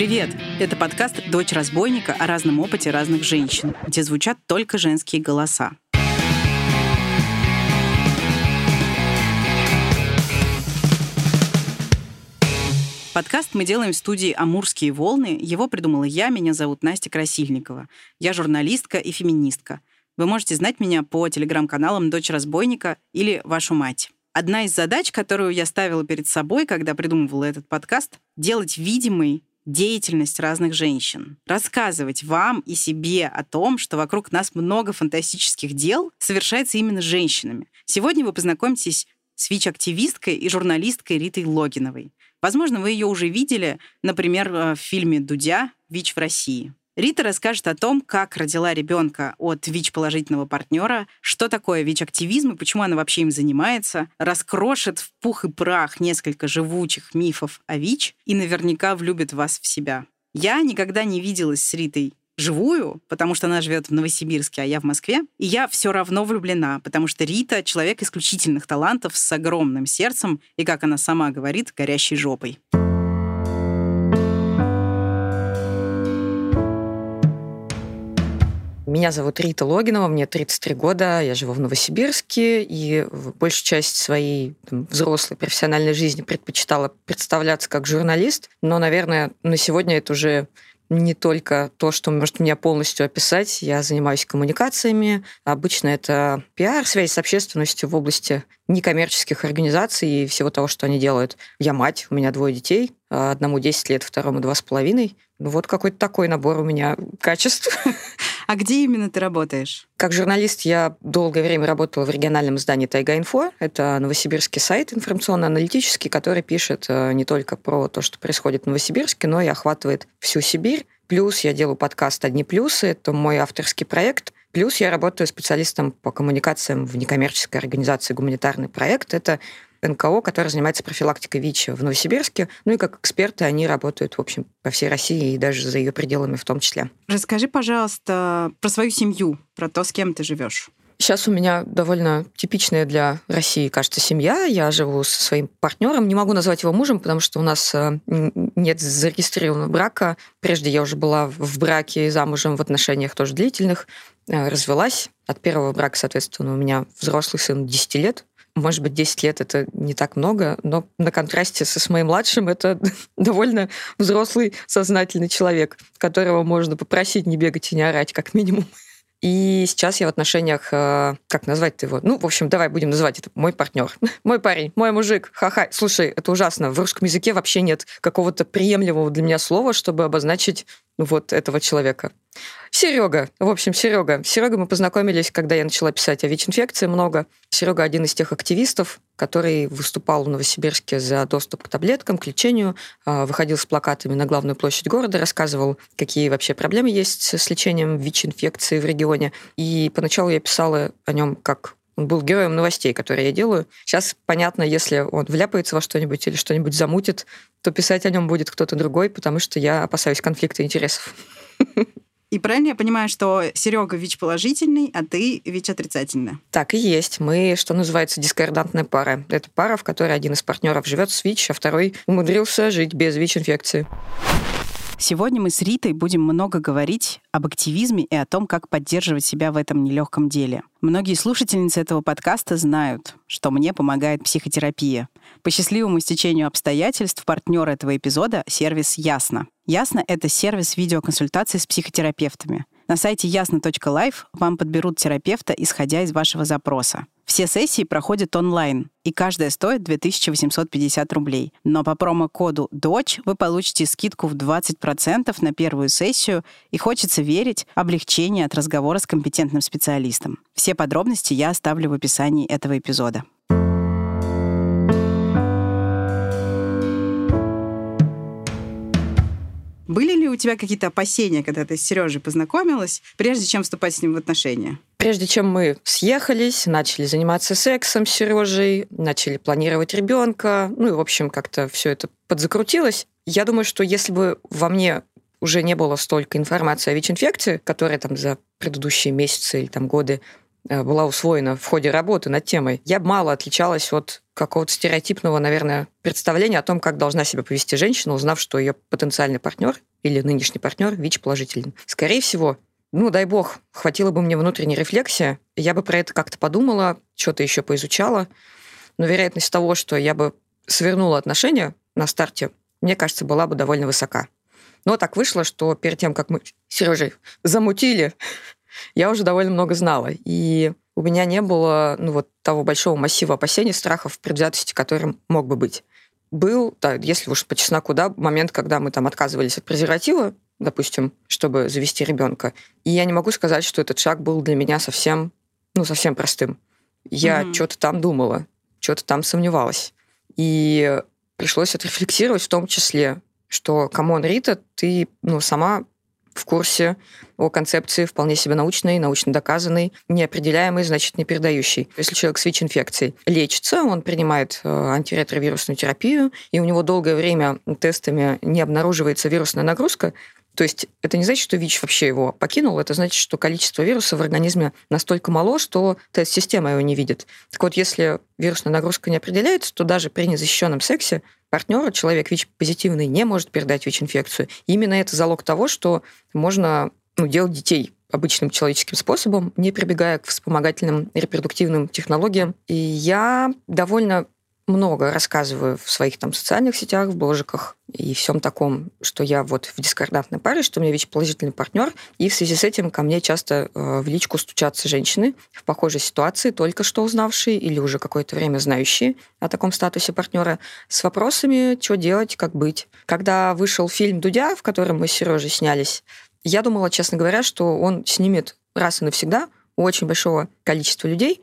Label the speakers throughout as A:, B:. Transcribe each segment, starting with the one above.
A: Привет! Это подкаст «Дочь разбойника» о разном опыте разных женщин, где звучат только женские голоса. Подкаст мы делаем в студии «Амурские волны». Его придумала я, меня зовут Настя Красильникова. Я журналистка и феминистка. Вы можете знать меня по телеграм-каналам «Дочь разбойника» или «Вашу мать». Одна из задач, которую я ставила перед собой, когда придумывала этот подкаст, делать видимой деятельность разных женщин, рассказывать вам и себе о том, что вокруг нас много фантастических дел совершается именно женщинами. Сегодня вы познакомитесь с ВИЧ-активисткой и журналисткой Ритой Логиновой. Возможно, вы ее уже видели, например, э, в фильме «Дудя. ВИЧ в России». Рита расскажет о том, как родила ребенка от ВИЧ-положительного партнера, что такое ВИЧ-активизм и почему она вообще им занимается, раскрошит в пух и прах несколько живучих мифов о ВИЧ и наверняка влюбит вас в себя. Я никогда не виделась с Ритой живую, потому что она живет в Новосибирске, а я в Москве. И я все равно влюблена, потому что Рита — человек исключительных талантов с огромным сердцем и, как она сама говорит, горящей жопой.
B: Меня зовут Рита Логинова, мне 33 года, я живу в Новосибирске и большую часть своей там, взрослой профессиональной жизни предпочитала представляться как журналист, но, наверное, на сегодня это уже не только то, что может меня полностью описать. Я занимаюсь коммуникациями. Обычно это пиар, связь с общественностью в области некоммерческих организаций и всего того, что они делают. Я мать, у меня двое детей. Одному 10 лет, второму два с половиной. Ну вот какой-то такой набор у меня качеств.
A: А где именно ты работаешь?
B: Как журналист я долгое время работала в региональном издании «Тайга-инфо». Это новосибирский сайт информационно-аналитический, который пишет э, не только про то, что происходит в Новосибирске, но и охватывает всю Сибирь. Плюс я делаю подкаст «Одни плюсы». Это мой авторский проект. Плюс я работаю специалистом по коммуникациям в некоммерческой организации «Гуманитарный проект». Это НКО, который занимается профилактикой ВИЧ в Новосибирске. Ну и как эксперты они работают, в общем, по всей России и даже за ее пределами в том числе.
A: Расскажи, пожалуйста, про свою семью, про то, с кем ты живешь.
B: Сейчас у меня довольно типичная для России, кажется, семья. Я живу со своим партнером. Не могу назвать его мужем, потому что у нас э, нет зарегистрированного брака. Прежде я уже была в браке, замужем, в отношениях тоже длительных. Э, развелась. От первого брака, соответственно, у меня взрослый сын 10 лет. Может быть, 10 лет это не так много, но на контрасте со, с моим младшим это довольно взрослый, сознательный человек, которого можно попросить не бегать и не орать, как минимум. И сейчас я в отношениях, э, как назвать его? Ну, в общем, давай будем называть это мой партнер, мой парень, мой мужик, ха-ха. Слушай, это ужасно. В русском языке вообще нет какого-то приемлемого для меня слова, чтобы обозначить вот этого человека. Серега. В общем, Серега. Серега мы познакомились, когда я начала писать о ВИЧ-инфекции много. Серега один из тех активистов, который выступал в Новосибирске за доступ к таблеткам, к лечению, а, выходил с плакатами на главную площадь города, рассказывал, какие вообще проблемы есть с лечением ВИЧ-инфекции в регионе. И поначалу я писала о нем как он был героем новостей, которые я делаю. Сейчас понятно, если он вляпается во что-нибудь или что-нибудь замутит, то писать о нем будет кто-то другой, потому что я опасаюсь конфликта интересов.
A: И правильно я понимаю, что Серега ВИЧ положительный, а ты ВИЧ отрицательный?
B: Так и есть. Мы, что называется, дискордантная пара. Это пара, в которой один из партнеров живет с ВИЧ, а второй умудрился жить без ВИЧ-инфекции.
A: Сегодня мы с Ритой будем много говорить об активизме и о том, как поддерживать себя в этом нелегком деле. Многие слушательницы этого подкаста знают, что мне помогает психотерапия. По счастливому стечению обстоятельств партнер этого эпизода — сервис «Ясно». «Ясно» — это сервис видеоконсультации с психотерапевтами. На сайте ясно.лайф вам подберут терапевта, исходя из вашего запроса. Все сессии проходят онлайн, и каждая стоит 2850 рублей. Но по промокоду «ДОЧ» вы получите скидку в 20% на первую сессию, и хочется верить облегчение от разговора с компетентным специалистом. Все подробности я оставлю в описании этого эпизода. Были ли у тебя какие-то опасения, когда ты с Сережей познакомилась, прежде чем вступать с ним в отношения?
B: Прежде чем мы съехались, начали заниматься сексом с Сережей, начали планировать ребенка, ну и, в общем, как-то все это подзакрутилось. Я думаю, что если бы во мне уже не было столько информации о ВИЧ-инфекции, которая там за предыдущие месяцы или там годы была усвоена в ходе работы над темой, я мало отличалась от какого-то стереотипного, наверное, представления о том, как должна себя повести женщина, узнав, что ее потенциальный партнер или нынешний партнер ВИЧ положительный. Скорее всего, ну, дай бог, хватило бы мне внутренней рефлексии, я бы про это как-то подумала, что-то еще поизучала, но вероятность того, что я бы свернула отношения на старте, мне кажется, была бы довольно высока. Но так вышло, что перед тем, как мы с Сережей замутили, я уже довольно много знала. И у меня не было ну, вот того большого массива опасений, страхов, предвзятости, которым мог бы быть. Был, да, если уж по чесноку, да, момент, когда мы там отказывались от презерватива, допустим, чтобы завести ребенка. И я не могу сказать, что этот шаг был для меня совсем, ну, совсем простым. Я mm-hmm. что-то там думала, что-то там сомневалась. И пришлось отрефлексировать в том числе, что, come on, Рита, ты ну, сама в курсе о концепции вполне себе научной, научно доказанной, неопределяемой, значит, не передающей. Если человек с ВИЧ-инфекцией лечится, он принимает э, антиретровирусную терапию, и у него долгое время тестами не обнаруживается вирусная нагрузка, то есть это не значит, что ВИЧ вообще его покинул, это значит, что количество вируса в организме настолько мало, что тест-система его не видит. Так вот, если вирусная нагрузка не определяется, то даже при незащищенном сексе партнеру человек ВИЧ-позитивный не может передать ВИЧ-инфекцию. Именно это залог того, что можно ну, делать детей обычным человеческим способом, не прибегая к вспомогательным репродуктивным технологиям. И я довольно много рассказываю в своих там социальных сетях, в бложиках и всем таком, что я вот в дискордантной паре, что у меня ВИЧ-положительный партнер, и в связи с этим ко мне часто э, в личку стучатся женщины в похожей ситуации, только что узнавшие или уже какое-то время знающие о таком статусе партнера, с вопросами, что делать, как быть. Когда вышел фильм «Дудя», в котором мы с Сережей снялись, я думала, честно говоря, что он снимет раз и навсегда у очень большого количества людей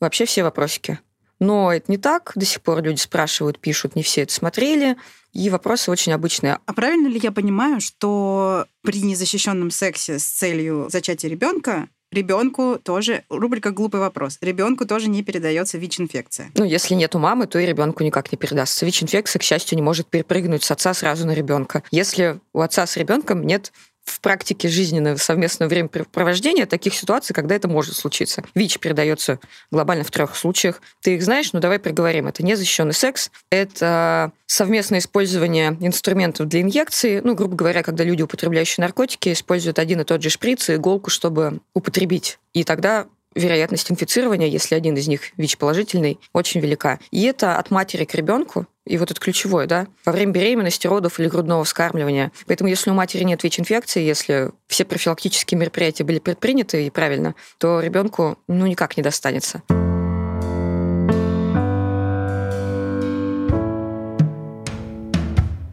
B: вообще все вопросики но это не так. До сих пор люди спрашивают, пишут, не все это смотрели. И вопросы очень обычные.
A: А правильно ли я понимаю, что при незащищенном сексе с целью зачатия ребенка ребенку тоже, рубрика «Глупый вопрос», ребенку тоже не передается ВИЧ-инфекция.
B: Ну, если нет у мамы, то и ребенку никак не передастся. ВИЧ-инфекция, к счастью, не может перепрыгнуть с отца сразу на ребенка. Если у отца с ребенком нет в практике жизненного совместного времяпровождения таких ситуаций, когда это может случиться. ВИЧ передается глобально в трех случаях. Ты их знаешь, но давай проговорим. Это незащищенный секс, это совместное использование инструментов для инъекции, ну, грубо говоря, когда люди, употребляющие наркотики, используют один и тот же шприц и иголку, чтобы употребить. И тогда вероятность инфицирования, если один из них ВИЧ-положительный, очень велика. И это от матери к ребенку, и вот это ключевое, да, во время беременности, родов или грудного вскармливания. Поэтому если у матери нет ВИЧ-инфекции, если все профилактические мероприятия были предприняты и правильно, то ребенку ну никак не достанется.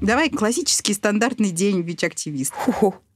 A: Давай классический стандартный день ВИЧ-активист.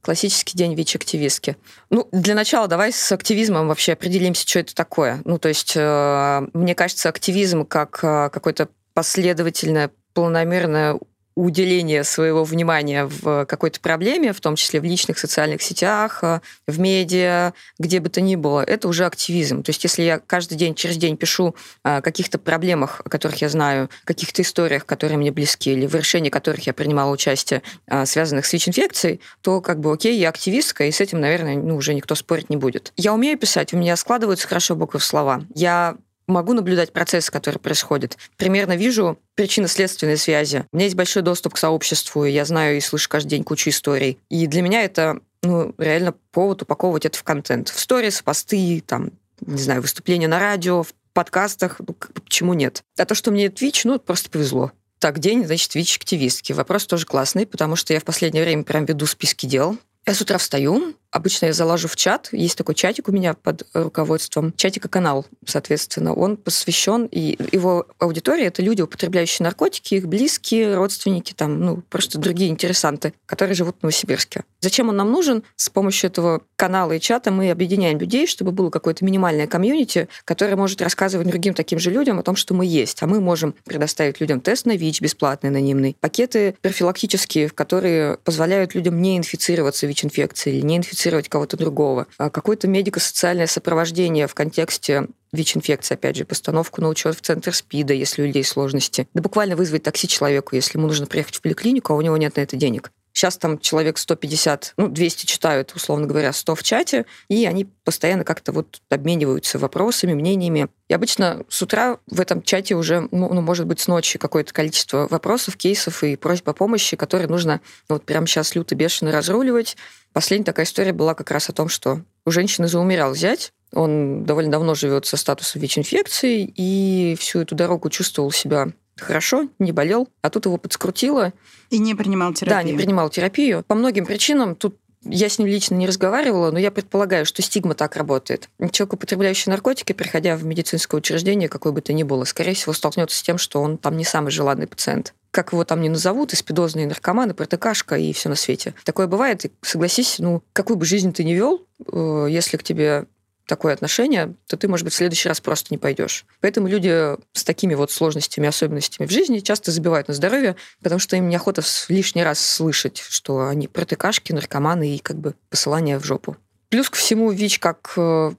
B: Классический день ВИЧ-активистки. Ну, для начала давай с активизмом вообще определимся, что это такое. Ну, то есть, э, мне кажется, активизм как э, какой-то последовательное, планомерное уделение своего внимания в какой-то проблеме, в том числе в личных социальных сетях, э, в медиа, где бы то ни было, это уже активизм. То есть если я каждый день, через день пишу о каких-то проблемах, о которых я знаю, каких-то историях, которые мне близки, или в решении которых я принимала участие, э, связанных с ВИЧ-инфекцией, то как бы окей, я активистка, и с этим, наверное, ну, уже никто спорить не будет. Я умею писать, у меня складываются хорошо буквы в слова. Я могу наблюдать процессы, которые происходят. Примерно вижу причинно-следственные связи. У меня есть большой доступ к сообществу, я знаю и слышу каждый день кучу историй. И для меня это ну, реально повод упаковывать это в контент. В сторис, посты, там, не знаю, выступления на радио, в подкастах, ну, почему нет? А то, что мне Twitch, ну, просто повезло. Так, день, значит, ВИЧ-активистки. Вопрос тоже классный, потому что я в последнее время прям веду списки дел. Я с утра встаю, Обычно я залажу в чат. Есть такой чатик у меня под руководством. Чатика канал, соответственно. Он посвящен, и его аудитория — это люди, употребляющие наркотики, их близкие, родственники, там, ну, просто другие интересанты, которые живут в Новосибирске. Зачем он нам нужен? С помощью этого канала и чата мы объединяем людей, чтобы было какое-то минимальное комьюнити, которое может рассказывать другим таким же людям о том, что мы есть. А мы можем предоставить людям тест на ВИЧ бесплатный, анонимный, пакеты профилактические, которые позволяют людям не инфицироваться ВИЧ-инфекцией или не инфицироваться идентифицировать кого-то другого. А какое-то медико-социальное сопровождение в контексте ВИЧ-инфекции, опять же, постановку на учет в центр СПИДа, если у людей сложности. Да буквально вызвать такси человеку, если ему нужно приехать в поликлинику, а у него нет на это денег. Сейчас там человек 150, ну, 200 читают, условно говоря, 100 в чате, и они постоянно как-то вот обмениваются вопросами, мнениями. И обычно с утра в этом чате уже, ну, ну может быть, с ночи какое-то количество вопросов, кейсов и просьб о помощи, которые нужно вот прямо сейчас люто бешено разруливать. Последняя такая история была как раз о том, что у женщины заумирал зять, он довольно давно живет со статусом ВИЧ-инфекции и всю эту дорогу чувствовал себя хорошо, не болел, а тут его подскрутило.
A: И не принимал терапию.
B: Да, не принимал терапию. По многим причинам тут я с ним лично не разговаривала, но я предполагаю, что стигма так работает. Человек, употребляющий наркотики, приходя в медицинское учреждение, какое бы то ни было, скорее всего, столкнется с тем, что он там не самый желанный пациент. Как его там не назовут, испидозные наркоманы, протекашка и все на свете. Такое бывает, и согласись, ну, какую бы жизнь ты ни вел, э, если к тебе такое отношение, то ты, может быть, в следующий раз просто не пойдешь. Поэтому люди с такими вот сложностями, особенностями в жизни часто забивают на здоровье, потому что им неохота лишний раз слышать, что они протыкашки, наркоманы и как бы посылание в жопу. Плюс ко всему ВИЧ как э,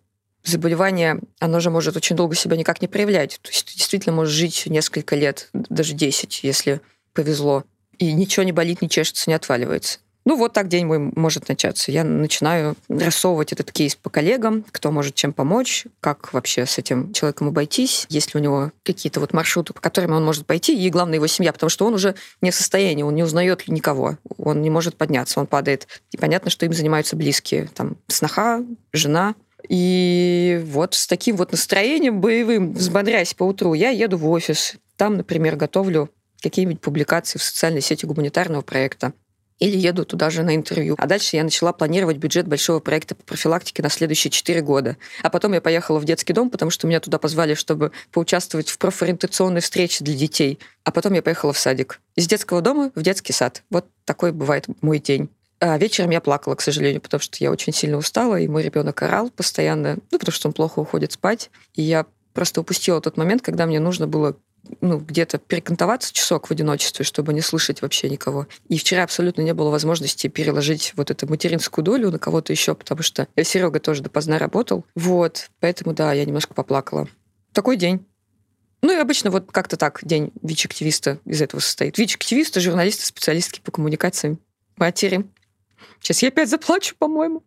B: заболевание, оно же может очень долго себя никак не проявлять. То есть ты действительно можешь жить несколько лет, даже 10, если повезло. И ничего не болит, не чешется, не отваливается. Ну вот так день мой может начаться. Я начинаю рассовывать этот кейс по коллегам, кто может чем помочь, как вообще с этим человеком обойтись, есть ли у него какие-то вот маршруты, по которым он может пойти, и главное его семья, потому что он уже не в состоянии, он не узнает никого, он не может подняться, он падает. И понятно, что им занимаются близкие, там сноха, жена, и вот с таким вот настроением боевым, взбодрясь по утру, я еду в офис. Там, например, готовлю какие-нибудь публикации в социальной сети гуманитарного проекта или еду туда же на интервью. А дальше я начала планировать бюджет большого проекта по профилактике на следующие 4 года. А потом я поехала в детский дом, потому что меня туда позвали, чтобы поучаствовать в профориентационной встрече для детей. А потом я поехала в садик. Из детского дома в детский сад. Вот такой бывает мой день. А вечером я плакала, к сожалению, потому что я очень сильно устала, и мой ребенок орал постоянно, ну, потому что он плохо уходит спать. И я просто упустила тот момент, когда мне нужно было ну, где-то перекантоваться часок в одиночестве, чтобы не слышать вообще никого. И вчера абсолютно не было возможности переложить вот эту материнскую долю на кого-то еще, потому что Серега тоже допоздна работал. Вот, поэтому, да, я немножко поплакала. Такой день. Ну и обычно вот как-то так день ВИЧ-активиста из этого состоит. ВИЧ-активисты, журналисты, специалистки по коммуникациям. Матери. Сейчас я опять заплачу, по-моему.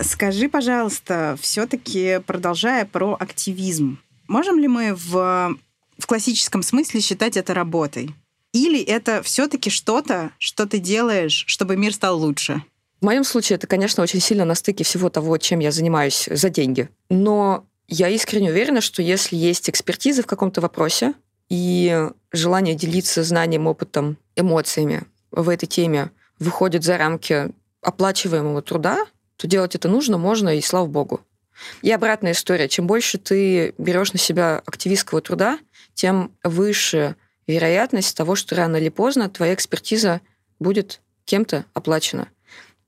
A: Скажи, пожалуйста, все-таки продолжая про активизм, можем ли мы в, в классическом смысле считать это работой? Или это все-таки что-то, что ты делаешь, чтобы мир стал лучше?
B: В моем случае это, конечно, очень сильно на стыке всего того, чем я занимаюсь за деньги. Но я искренне уверена, что если есть экспертиза в каком-то вопросе и желание делиться знанием, опытом, эмоциями в этой теме выходит за рамки оплачиваемого труда, то делать это нужно, можно, и слава богу. И обратная история. Чем больше ты берешь на себя активистского труда, тем выше вероятность того, что рано или поздно твоя экспертиза будет кем-то оплачена.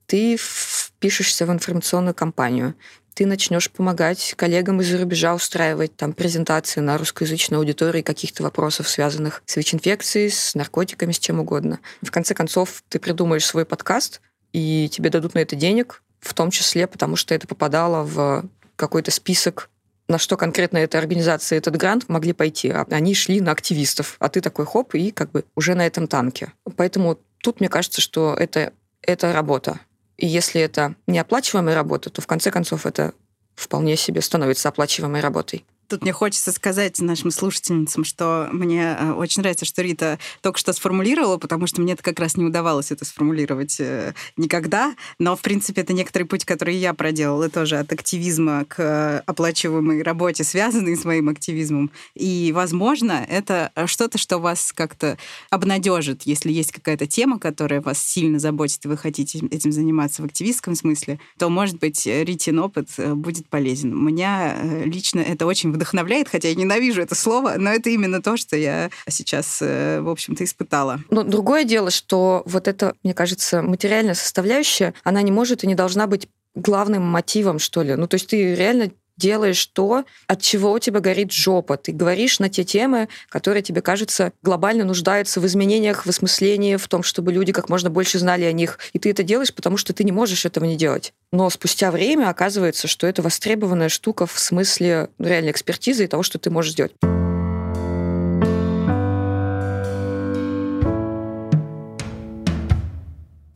B: Ты впишешься в информационную кампанию, ты начнешь помогать коллегам из-за рубежа устраивать там презентации на русскоязычной аудитории каких-то вопросов, связанных с ВИЧ-инфекцией, с наркотиками, с чем угодно. В конце концов, ты придумаешь свой подкаст, и тебе дадут на это денег, в том числе потому, что это попадало в какой-то список на что конкретно эта организация, этот грант могли пойти. А они шли на активистов, а ты такой хоп, и как бы уже на этом танке. Поэтому тут мне кажется, что это, это работа. И если это неоплачиваемая работа, то в конце концов это вполне себе становится оплачиваемой работой.
A: Тут мне хочется сказать нашим слушательницам, что мне э, очень нравится, что Рита только что сформулировала, потому что мне это как раз не удавалось это сформулировать э, никогда. Но, в принципе, это некоторый путь, который я проделала тоже от активизма к оплачиваемой работе, связанной с моим активизмом. И, возможно, это что-то, что вас как-то обнадежит, если есть какая-то тема, которая вас сильно заботит, и вы хотите этим заниматься в активистском смысле, то, может быть, Ритин опыт э, будет полезен. Меня лично это очень вдохновляет, хотя я ненавижу это слово, но это именно то, что я сейчас, э, в общем-то, испытала.
B: Но другое дело, что вот это, мне кажется, материальная составляющая, она не может и не должна быть главным мотивом, что ли. Ну, то есть ты реально делаешь то, от чего у тебя горит жопа. Ты говоришь на те темы, которые тебе кажется глобально нуждаются в изменениях, в осмыслении, в том, чтобы люди как можно больше знали о них. И ты это делаешь, потому что ты не можешь этого не делать. Но спустя время оказывается, что это востребованная штука в смысле реальной экспертизы и того, что ты можешь сделать.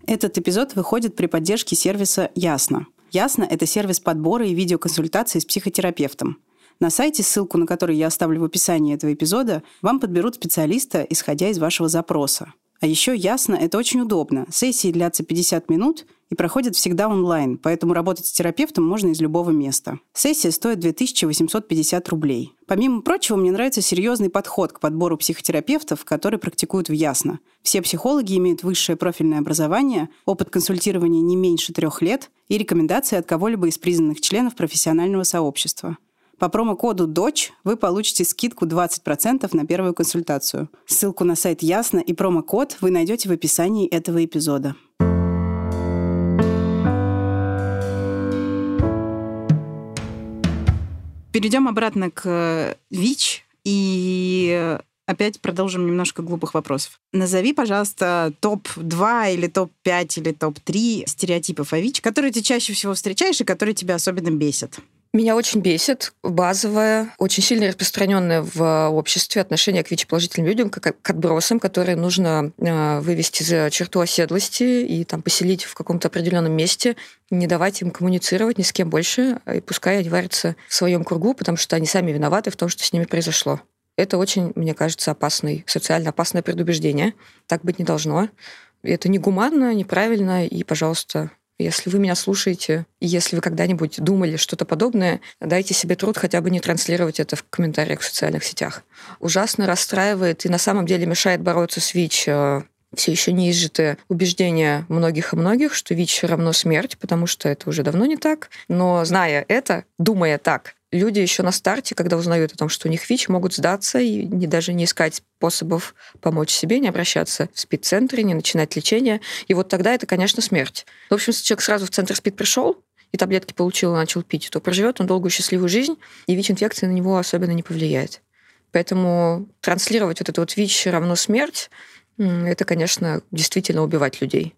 A: Этот эпизод выходит при поддержке сервиса «Ясно». «Ясно» — это сервис подбора и видеоконсультации с психотерапевтом. На сайте, ссылку на который я оставлю в описании этого эпизода, вам подберут специалиста, исходя из вашего запроса. А еще ясно, это очень удобно. Сессии длятся 50 минут и проходят всегда онлайн, поэтому работать с терапевтом можно из любого места. Сессия стоит 2850 рублей. Помимо прочего, мне нравится серьезный подход к подбору психотерапевтов, которые практикуют в Ясно. Все психологи имеют высшее профильное образование, опыт консультирования не меньше трех лет и рекомендации от кого-либо из признанных членов профессионального сообщества. По промокоду «ДОЧ» вы получите скидку 20% на первую консультацию. Ссылку на сайт Ясно и промокод вы найдете в описании этого эпизода. Перейдем обратно к ВИЧ и опять продолжим немножко глупых вопросов. Назови, пожалуйста, топ-2 или топ-5 или топ-3 стереотипов о ВИЧ, которые ты чаще всего встречаешь и которые тебя особенно бесят.
B: Меня очень бесит базовое, очень сильно распространенное в обществе отношение к ВИЧ-положительным людям, как к отбросам, которые нужно э, вывести за черту оседлости и там поселить в каком-то определенном месте, не давать им коммуницировать ни с кем больше, и пускай они варятся в своем кругу, потому что они сами виноваты в том, что с ними произошло. Это очень, мне кажется, опасный, социально опасное предубеждение. Так быть не должно. Это негуманно, неправильно, и, пожалуйста, если вы меня слушаете, и если вы когда-нибудь думали что-то подобное, дайте себе труд хотя бы не транслировать это в комментариях в социальных сетях. Ужасно расстраивает и на самом деле мешает бороться с ВИЧ э, все еще не изжитое убеждение многих и многих, что ВИЧ равно смерть, потому что это уже давно не так. Но зная это, думая так, люди еще на старте, когда узнают о том, что у них ВИЧ, могут сдаться и не, даже не искать способов помочь себе, не обращаться в спид-центры, не начинать лечение. И вот тогда это, конечно, смерть. В общем, если человек сразу в центр СПИД пришел, и таблетки получил и начал пить, то проживет он долгую счастливую жизнь, и ВИЧ-инфекция на него особенно не повлияет. Поэтому транслировать вот это вот ВИЧ равно смерть, это, конечно, действительно убивать людей.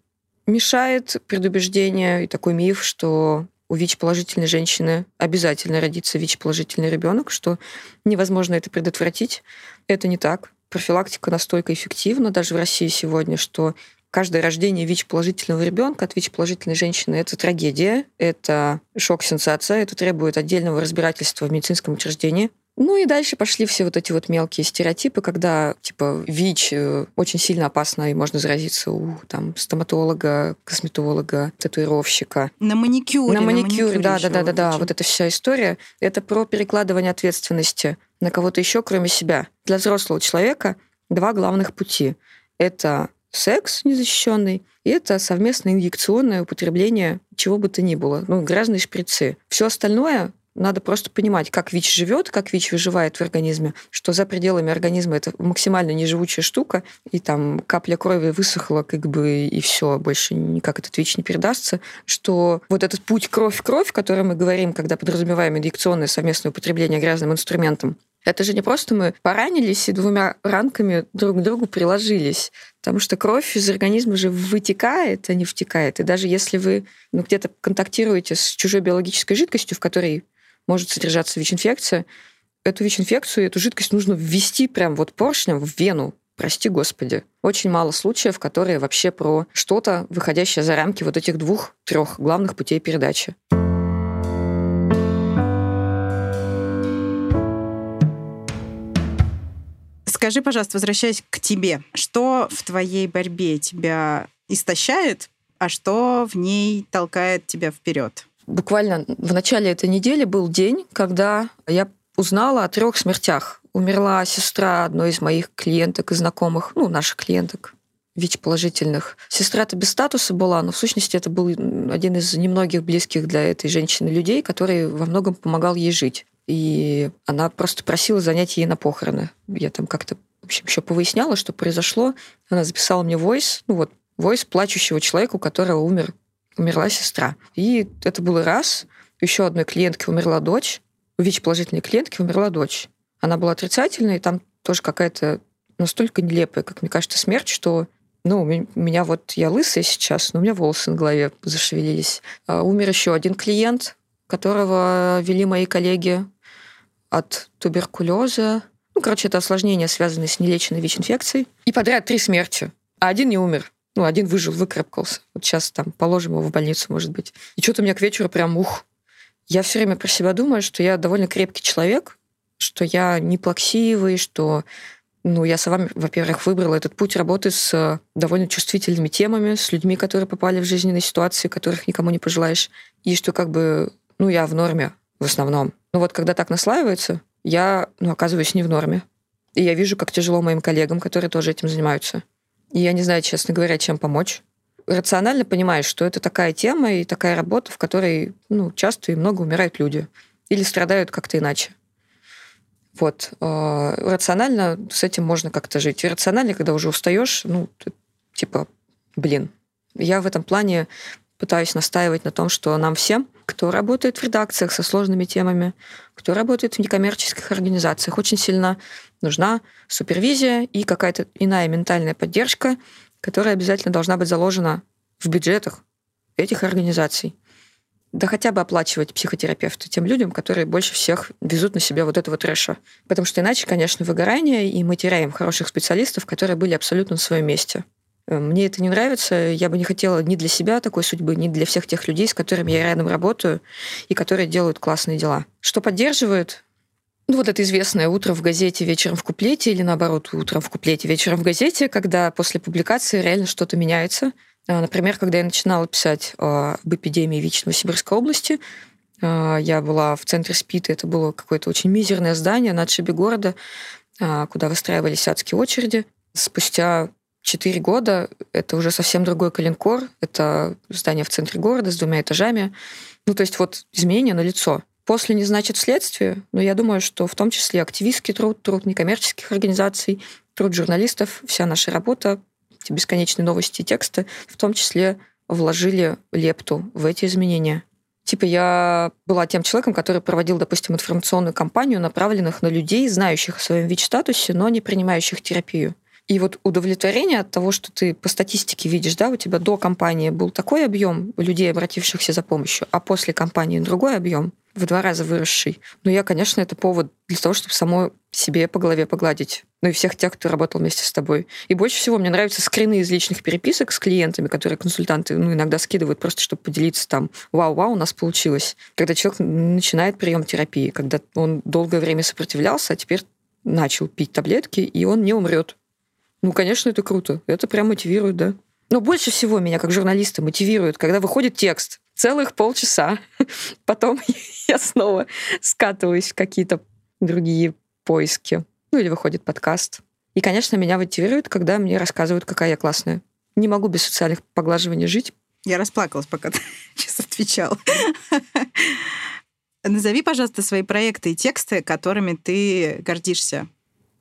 B: Мешает предубеждение и такой миф, что у ВИЧ-положительной женщины обязательно родится ВИЧ-положительный ребенок, что невозможно это предотвратить. Это не так. Профилактика настолько эффективна даже в России сегодня, что каждое рождение ВИЧ-положительного ребенка от ВИЧ-положительной женщины – это трагедия, это шок-сенсация, это требует отдельного разбирательства в медицинском учреждении. Ну и дальше пошли все вот эти вот мелкие стереотипы, когда типа ВИЧ э, очень сильно опасно и можно заразиться у там стоматолога, косметолога, татуировщика.
A: На маникюре.
B: На маникюре, да, да, да, да, да. Вот эта вся история. Это про перекладывание ответственности на кого-то еще, кроме себя. Для взрослого человека два главных пути. Это секс незащищенный, и это совместное инъекционное употребление чего бы то ни было, ну, грязные шприцы. Все остальное надо просто понимать, как ВИЧ живет, как ВИЧ выживает в организме, что за пределами организма это максимально неживучая штука, и там капля крови высохла, как бы, и все, больше никак этот ВИЧ не передастся, что вот этот путь кровь-кровь, о котором мы говорим, когда подразумеваем инъекционное совместное употребление грязным инструментом, это же не просто мы поранились и двумя ранками друг к другу приложились, потому что кровь из организма же вытекает, а не втекает. И даже если вы ну, где-то контактируете с чужой биологической жидкостью, в которой может содержаться ВИЧ-инфекция. Эту ВИЧ-инфекцию, эту жидкость нужно ввести прям вот поршнем в вену. Прости господи. Очень мало случаев, которые вообще про что-то, выходящее за рамки вот этих двух-трех главных путей передачи.
A: Скажи, пожалуйста, возвращаясь к тебе, что в твоей борьбе тебя истощает, а что в ней толкает тебя вперед?
B: Буквально в начале этой недели был день, когда я узнала о трех смертях. Умерла сестра одной из моих клиенток и знакомых, ну, наших клиенток, ВИЧ-положительных. Сестра-то без статуса была, но в сущности это был один из немногих близких для этой женщины людей, который во многом помогал ей жить. И она просто просила занять ей на похороны. Я там как-то, в общем, еще повыясняла, что произошло. Она записала мне войс, ну вот, войс плачущего человека, у которого умер умерла сестра. И это было раз. Еще одной клиентке умерла дочь. У ВИЧ-положительной клиентки умерла дочь. Она была отрицательной, и там тоже какая-то настолько нелепая, как мне кажется, смерть, что ну, у меня вот я лысая сейчас, но у меня волосы на голове зашевелились. А умер еще один клиент, которого вели мои коллеги от туберкулеза. Ну, короче, это осложнения, связанные с нелеченной ВИЧ-инфекцией. И подряд три смерти. А один не умер. Ну, один выжил, выкарабкался. Вот сейчас там положим его в больницу, может быть. И что-то у меня к вечеру прям ух. Я все время про себя думаю, что я довольно крепкий человек, что я не плаксивый, что ну, я сама, во-первых, выбрала этот путь работы с э, довольно чувствительными темами, с людьми, которые попали в жизненные ситуации, которых никому не пожелаешь. И что как бы, ну, я в норме в основном. Но вот когда так наслаивается, я, ну, оказываюсь не в норме. И я вижу, как тяжело моим коллегам, которые тоже этим занимаются. И я не знаю, честно говоря, чем помочь. Рационально понимаешь, что это такая тема и такая работа, в которой ну, часто и много умирают люди. Или страдают как-то иначе. Вот. А, рационально с этим можно как-то жить. Рационально, когда уже устаешь, ну, типа, блин. Я в этом плане пытаюсь настаивать на том, что нам всем, кто работает в редакциях со сложными темами, кто работает в некоммерческих организациях, очень сильно нужна супервизия и какая-то иная ментальная поддержка, которая обязательно должна быть заложена в бюджетах этих организаций да хотя бы оплачивать психотерапевта тем людям, которые больше всех везут на себе вот этого трэша. Потому что иначе, конечно, выгорание, и мы теряем хороших специалистов, которые были абсолютно на своем месте. Э, мне это не нравится. Я бы не хотела ни для себя такой судьбы, ни для всех тех людей, с которыми я рядом работаю и которые делают классные дела. Что поддерживает? Ну, вот это известное утро в газете, вечером в куплете, или наоборот, утром в куплете, вечером в газете, когда после публикации реально что-то меняется. А, например, когда я начинала писать об эпидемии ВИЧ Новосибирской области, а, я была в центре СПИДа, это было какое-то очень мизерное здание на отшибе города, куда выстраивались адские очереди. Спустя четыре года это уже совсем другой калинкор, это здание в центре города с двумя этажами. Ну, то есть вот изменения на лицо. После не значит следствие, но я думаю, что в том числе активистский труд, труд некоммерческих организаций, труд журналистов, вся наша работа эти бесконечные новости и тексты, в том числе вложили лепту в эти изменения. Типа я была тем человеком, который проводил, допустим, информационную кампанию, направленных на людей, знающих о своем ВИЧ-статусе, но не принимающих терапию. И вот удовлетворение от того, что ты по статистике видишь, да, у тебя до кампании был такой объем людей, обратившихся за помощью, а после кампании другой объем, в два раза выросший. Но я, конечно, это повод для того, чтобы самой себе по голове погладить. Ну и всех тех, кто работал вместе с тобой. И больше всего мне нравятся скрины из личных переписок с клиентами, которые консультанты ну, иногда скидывают просто, чтобы поделиться там, вау-вау, у нас получилось. Когда человек начинает прием терапии, когда он долгое время сопротивлялся, а теперь начал пить таблетки, и он не умрет. Ну, конечно, это круто. Это прям мотивирует, да. Но больше всего меня, как журналиста, мотивирует, когда выходит текст целых полчаса. Потом я снова скатываюсь в какие-то другие поиски. Ну или выходит подкаст. И, конечно, меня мотивирует, когда мне рассказывают, какая я классная. Не могу без социальных поглаживаний жить.
A: Я расплакалась, пока ты сейчас отвечал. Назови, пожалуйста, свои проекты и тексты, которыми ты гордишься.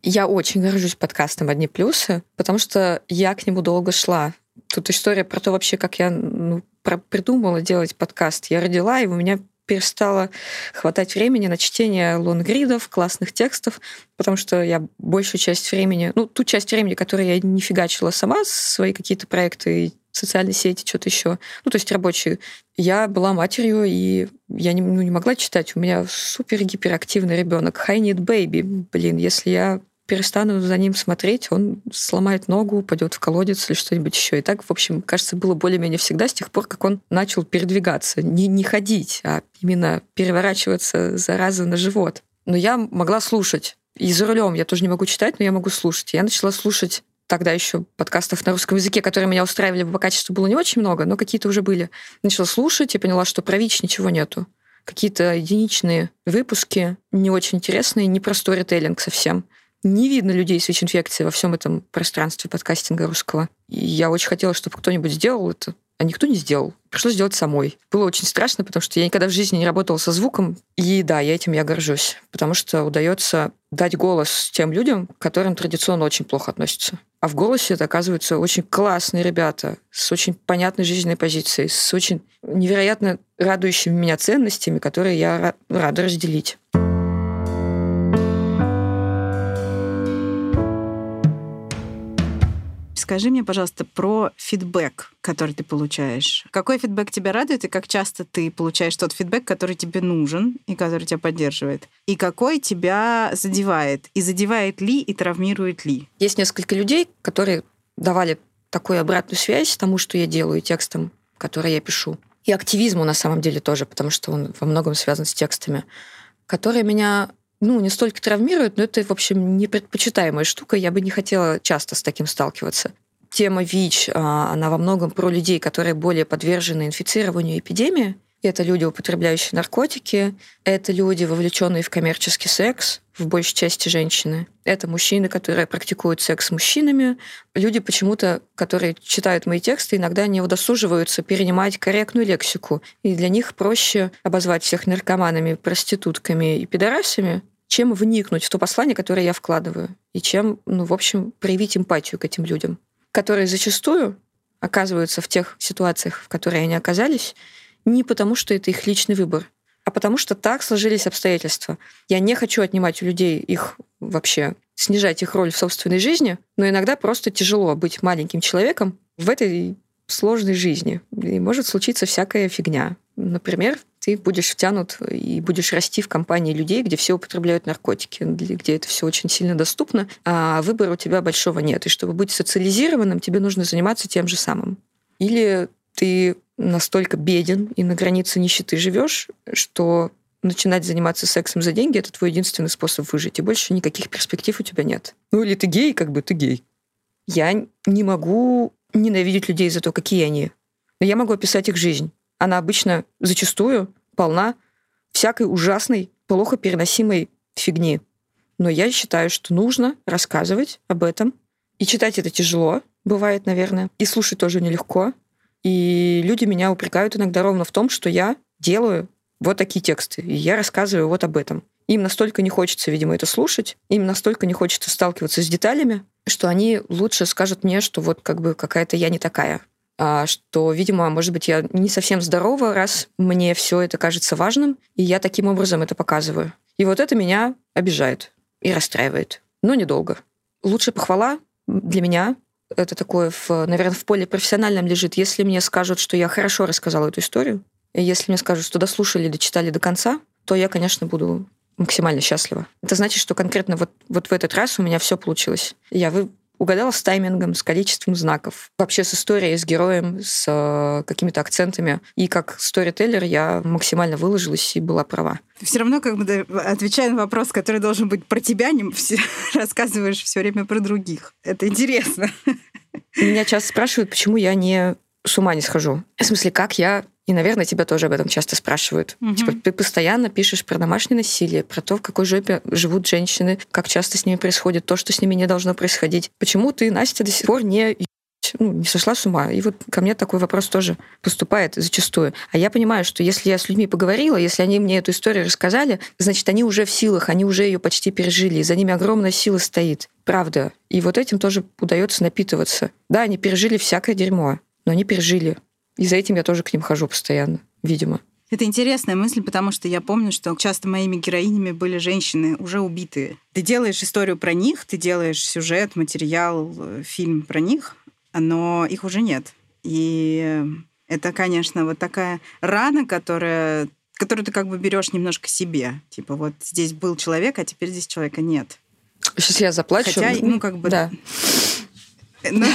B: Я очень горжусь подкастом «Одни плюсы», потому что я к нему долго шла. Тут история про то вообще, как я ну, про придумала делать подкаст. Я родила, и у меня перестало хватать времени на чтение лонгридов, классных текстов, потому что я большую часть времени, ну, ту часть времени, которую я не фигачила сама, свои какие-то проекты, социальные сети, что-то еще, ну, то есть рабочие, я была матерью, и я не, ну, не могла читать. У меня супер гиперактивный ребенок. High need baby. Блин, если я перестану за ним смотреть, он сломает ногу, упадет в колодец или что-нибудь еще. И так, в общем, кажется, было более-менее всегда с тех пор, как он начал передвигаться. Не, не ходить, а именно переворачиваться, зараза, на живот. Но я могла слушать. И за рулем я тоже не могу читать, но я могу слушать. Я начала слушать тогда еще подкастов на русском языке, которые меня устраивали по качеству, было не очень много, но какие-то уже были. Начала слушать и поняла, что про ВИЧ ничего нету. Какие-то единичные выпуски, не очень интересные, не про сторителлинг совсем не видно людей с ВИЧ-инфекцией во всем этом пространстве подкастинга русского. И я очень хотела, чтобы кто-нибудь сделал это, а никто не сделал. Пришлось сделать самой. Было очень страшно, потому что я никогда в жизни не работала со звуком. И да, я этим я горжусь, потому что удается дать голос тем людям, к которым традиционно очень плохо относятся. А в голосе это оказываются очень классные ребята с очень понятной жизненной позицией, с очень невероятно радующими меня ценностями, которые я рада разделить.
A: Скажи мне, пожалуйста, про фидбэк, который ты получаешь. Какой фидбэк тебя радует, и как часто ты получаешь тот фидбэк, который тебе нужен и который тебя поддерживает? И какой тебя задевает? И задевает ли, и травмирует ли?
B: Есть несколько людей, которые давали такую обратную связь тому, что я делаю, текстом, который я пишу. И активизму на самом деле тоже, потому что он во многом связан с текстами, которые меня ну, не столько травмируют, но это, в общем, непредпочитаемая штука. Я бы не хотела часто с таким сталкиваться. Тема ВИЧ, а, она во многом про людей, которые более подвержены инфицированию эпидемии. Это люди, употребляющие наркотики, это люди, вовлеченные в коммерческий секс, в большей части женщины. Это мужчины, которые практикуют секс с мужчинами. Люди почему-то, которые читают мои тексты, иногда не удосуживаются перенимать корректную лексику. И для них проще обозвать всех наркоманами, проститутками и пидорасами, чем вникнуть в то послание, которое я вкладываю, и чем, ну, в общем, проявить эмпатию к этим людям, которые зачастую оказываются в тех ситуациях, в которых они оказались, не потому, что это их личный выбор, а потому что так сложились обстоятельства. Я не хочу отнимать у людей их вообще, снижать их роль в собственной жизни, но иногда просто тяжело быть маленьким человеком в этой сложной жизни. И может случиться всякая фигня. Например, ты будешь втянут и будешь расти в компании людей, где все употребляют наркотики, где это все очень сильно доступно, а выбора у тебя большого нет. И чтобы быть социализированным, тебе нужно заниматься тем же самым. Или ты настолько беден и на границе нищеты живешь, что начинать заниматься сексом за деньги это твой единственный способ выжить, и больше никаких перспектив у тебя нет. Ну или ты гей, как бы ты гей. Я не могу ненавидеть людей за то, какие они. Но я могу описать их жизнь. Она обычно зачастую полна всякой ужасной, плохо переносимой фигни. Но я считаю, что нужно рассказывать об этом. И читать это тяжело, бывает, наверное. И слушать тоже нелегко. И люди меня упрекают иногда ровно в том, что я делаю вот такие тексты, и я рассказываю вот об этом. Им настолько не хочется, видимо, это слушать, им настолько не хочется сталкиваться с деталями, что они лучше скажут мне, что вот как бы какая-то я не такая. А что, видимо, может быть, я не совсем здорова, раз мне все это кажется важным, и я таким образом это показываю. И вот это меня обижает и расстраивает. Но недолго. Лучшая похвала для меня это такое, в, наверное, в поле профессиональном лежит. Если мне скажут, что я хорошо рассказала эту историю, если мне скажут, что дослушали, дочитали до конца, то я, конечно, буду максимально счастлива. Это значит, что конкретно вот, вот в этот раз у меня все получилось. Я вы, угадала с таймингом, с количеством знаков, вообще с историей, с героем, с э, какими-то акцентами. И как сторителлер я максимально выложилась и была права.
A: Ты все равно, как бы отвечая на вопрос, который должен быть про тебя, не все, рассказываешь все время про других. Это интересно.
B: Меня часто спрашивают, почему я не с ума не схожу. В смысле, как я и, наверное, тебя тоже об этом часто спрашивают. Угу. Типа, ты постоянно пишешь про домашнее насилие, про то, в какой жопе живут женщины, как часто с ними происходит то, что с ними не должно происходить. Почему ты, Настя, до сих пор не ну, не сошла с ума. И вот ко мне такой вопрос тоже поступает зачастую. А я понимаю, что если я с людьми поговорила, если они мне эту историю рассказали, значит, они уже в силах, они уже ее почти пережили, и за ними огромная сила стоит. Правда. И вот этим тоже удается напитываться. Да, они пережили всякое дерьмо, но они пережили. И за этим я тоже к ним хожу постоянно, видимо.
A: Это интересная мысль, потому что я помню, что часто моими героинями были женщины уже убитые. Ты делаешь историю про них, ты делаешь сюжет, материал, э, фильм про них, но их уже нет. И это, конечно, вот такая рана, которая которую ты как бы берешь немножко себе. Типа вот здесь был человек, а теперь здесь человека нет.
B: Сейчас я заплачу.
A: Хотя, ну, как бы...
B: Да.
A: Ну,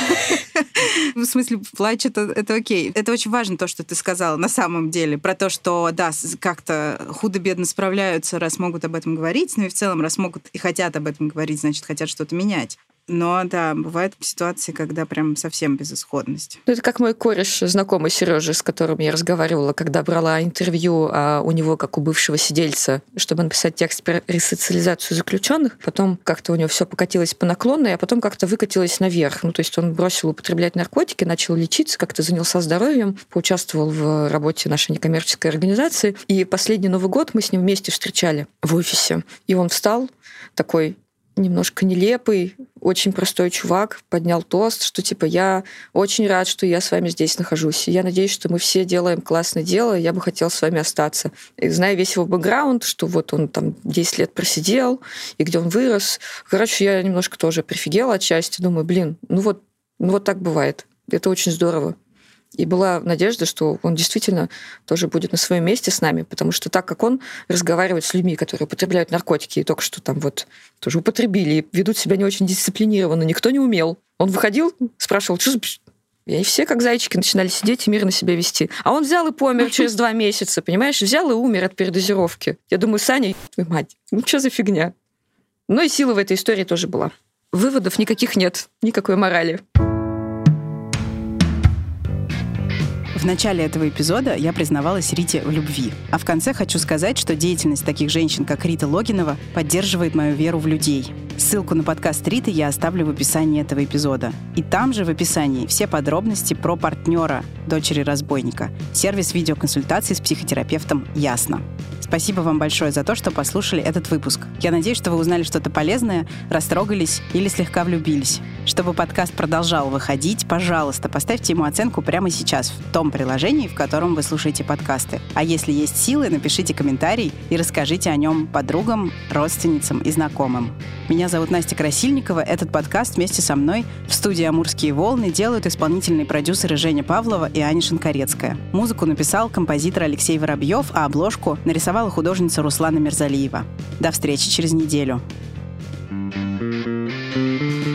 A: в смысле, плач это, это окей. Это очень важно, то, что ты сказала, на самом деле, про то, что, да, как-то худо-бедно справляются, раз могут об этом говорить, но и в целом, раз могут и хотят об этом говорить, значит, хотят что-то менять. Но да, бывают ситуации, когда прям совсем безысходность.
B: Ну, это как мой кореш, знакомый Сережа, с которым я разговаривала, когда брала интервью а у него, как у бывшего сидельца, чтобы написать текст про ресоциализацию заключенных. Потом как-то у него все покатилось по наклонной, а потом как-то выкатилось наверх. Ну, то есть он бросил употреблять наркотики, начал лечиться, как-то занялся здоровьем, поучаствовал в работе нашей некоммерческой организации. И последний Новый год мы с ним вместе встречали в офисе. И он встал такой немножко нелепый, очень простой чувак, поднял тост, что типа я очень рад, что я с вами здесь нахожусь. И я надеюсь, что мы все делаем классное дело, и я бы хотел с вами остаться. И зная весь его бэкграунд, что вот он там 10 лет просидел, и где он вырос. Короче, я немножко тоже прифигела отчасти. Думаю, блин, ну вот, ну вот так бывает. Это очень здорово. И была надежда, что он действительно тоже будет на своем месте с нами, потому что так как он разговаривает с людьми, которые употребляют наркотики и только что там вот тоже употребили, ведут себя не очень дисциплинированно, никто не умел. Он выходил, спрашивал, что И все, как зайчики, начинали сидеть и мирно себя вести. А он взял и помер через два месяца, понимаешь? Взял и умер от передозировки. Я думаю, Саня, твою мать, ну что за фигня? Но и сила в этой истории тоже была. Выводов никаких нет, никакой морали.
A: В начале этого эпизода я признавалась Рите в любви. А в конце хочу сказать, что деятельность таких женщин, как Рита Логинова, поддерживает мою веру в людей. Ссылку на подкаст Риты я оставлю в описании этого эпизода. И там же в описании все подробности про партнера дочери разбойника. Сервис видеоконсультаций с психотерапевтом «Ясно». Спасибо вам большое за то, что послушали этот выпуск. Я надеюсь, что вы узнали что-то полезное, растрогались или слегка влюбились. Чтобы подкаст продолжал выходить, пожалуйста, поставьте ему оценку прямо сейчас в том приложении, в котором вы слушаете подкасты. А если есть силы, напишите комментарий и расскажите о нем подругам, родственницам и знакомым. Меня зовут Настя Красильникова. Этот подкаст вместе со мной в студии «Амурские волны» делают исполнительные продюсеры Женя Павлова и Аня Шинкарецкая. Музыку написал композитор Алексей Воробьев, а обложку нарисовала художница Руслана Мерзалиева. До встречи через неделю. thank you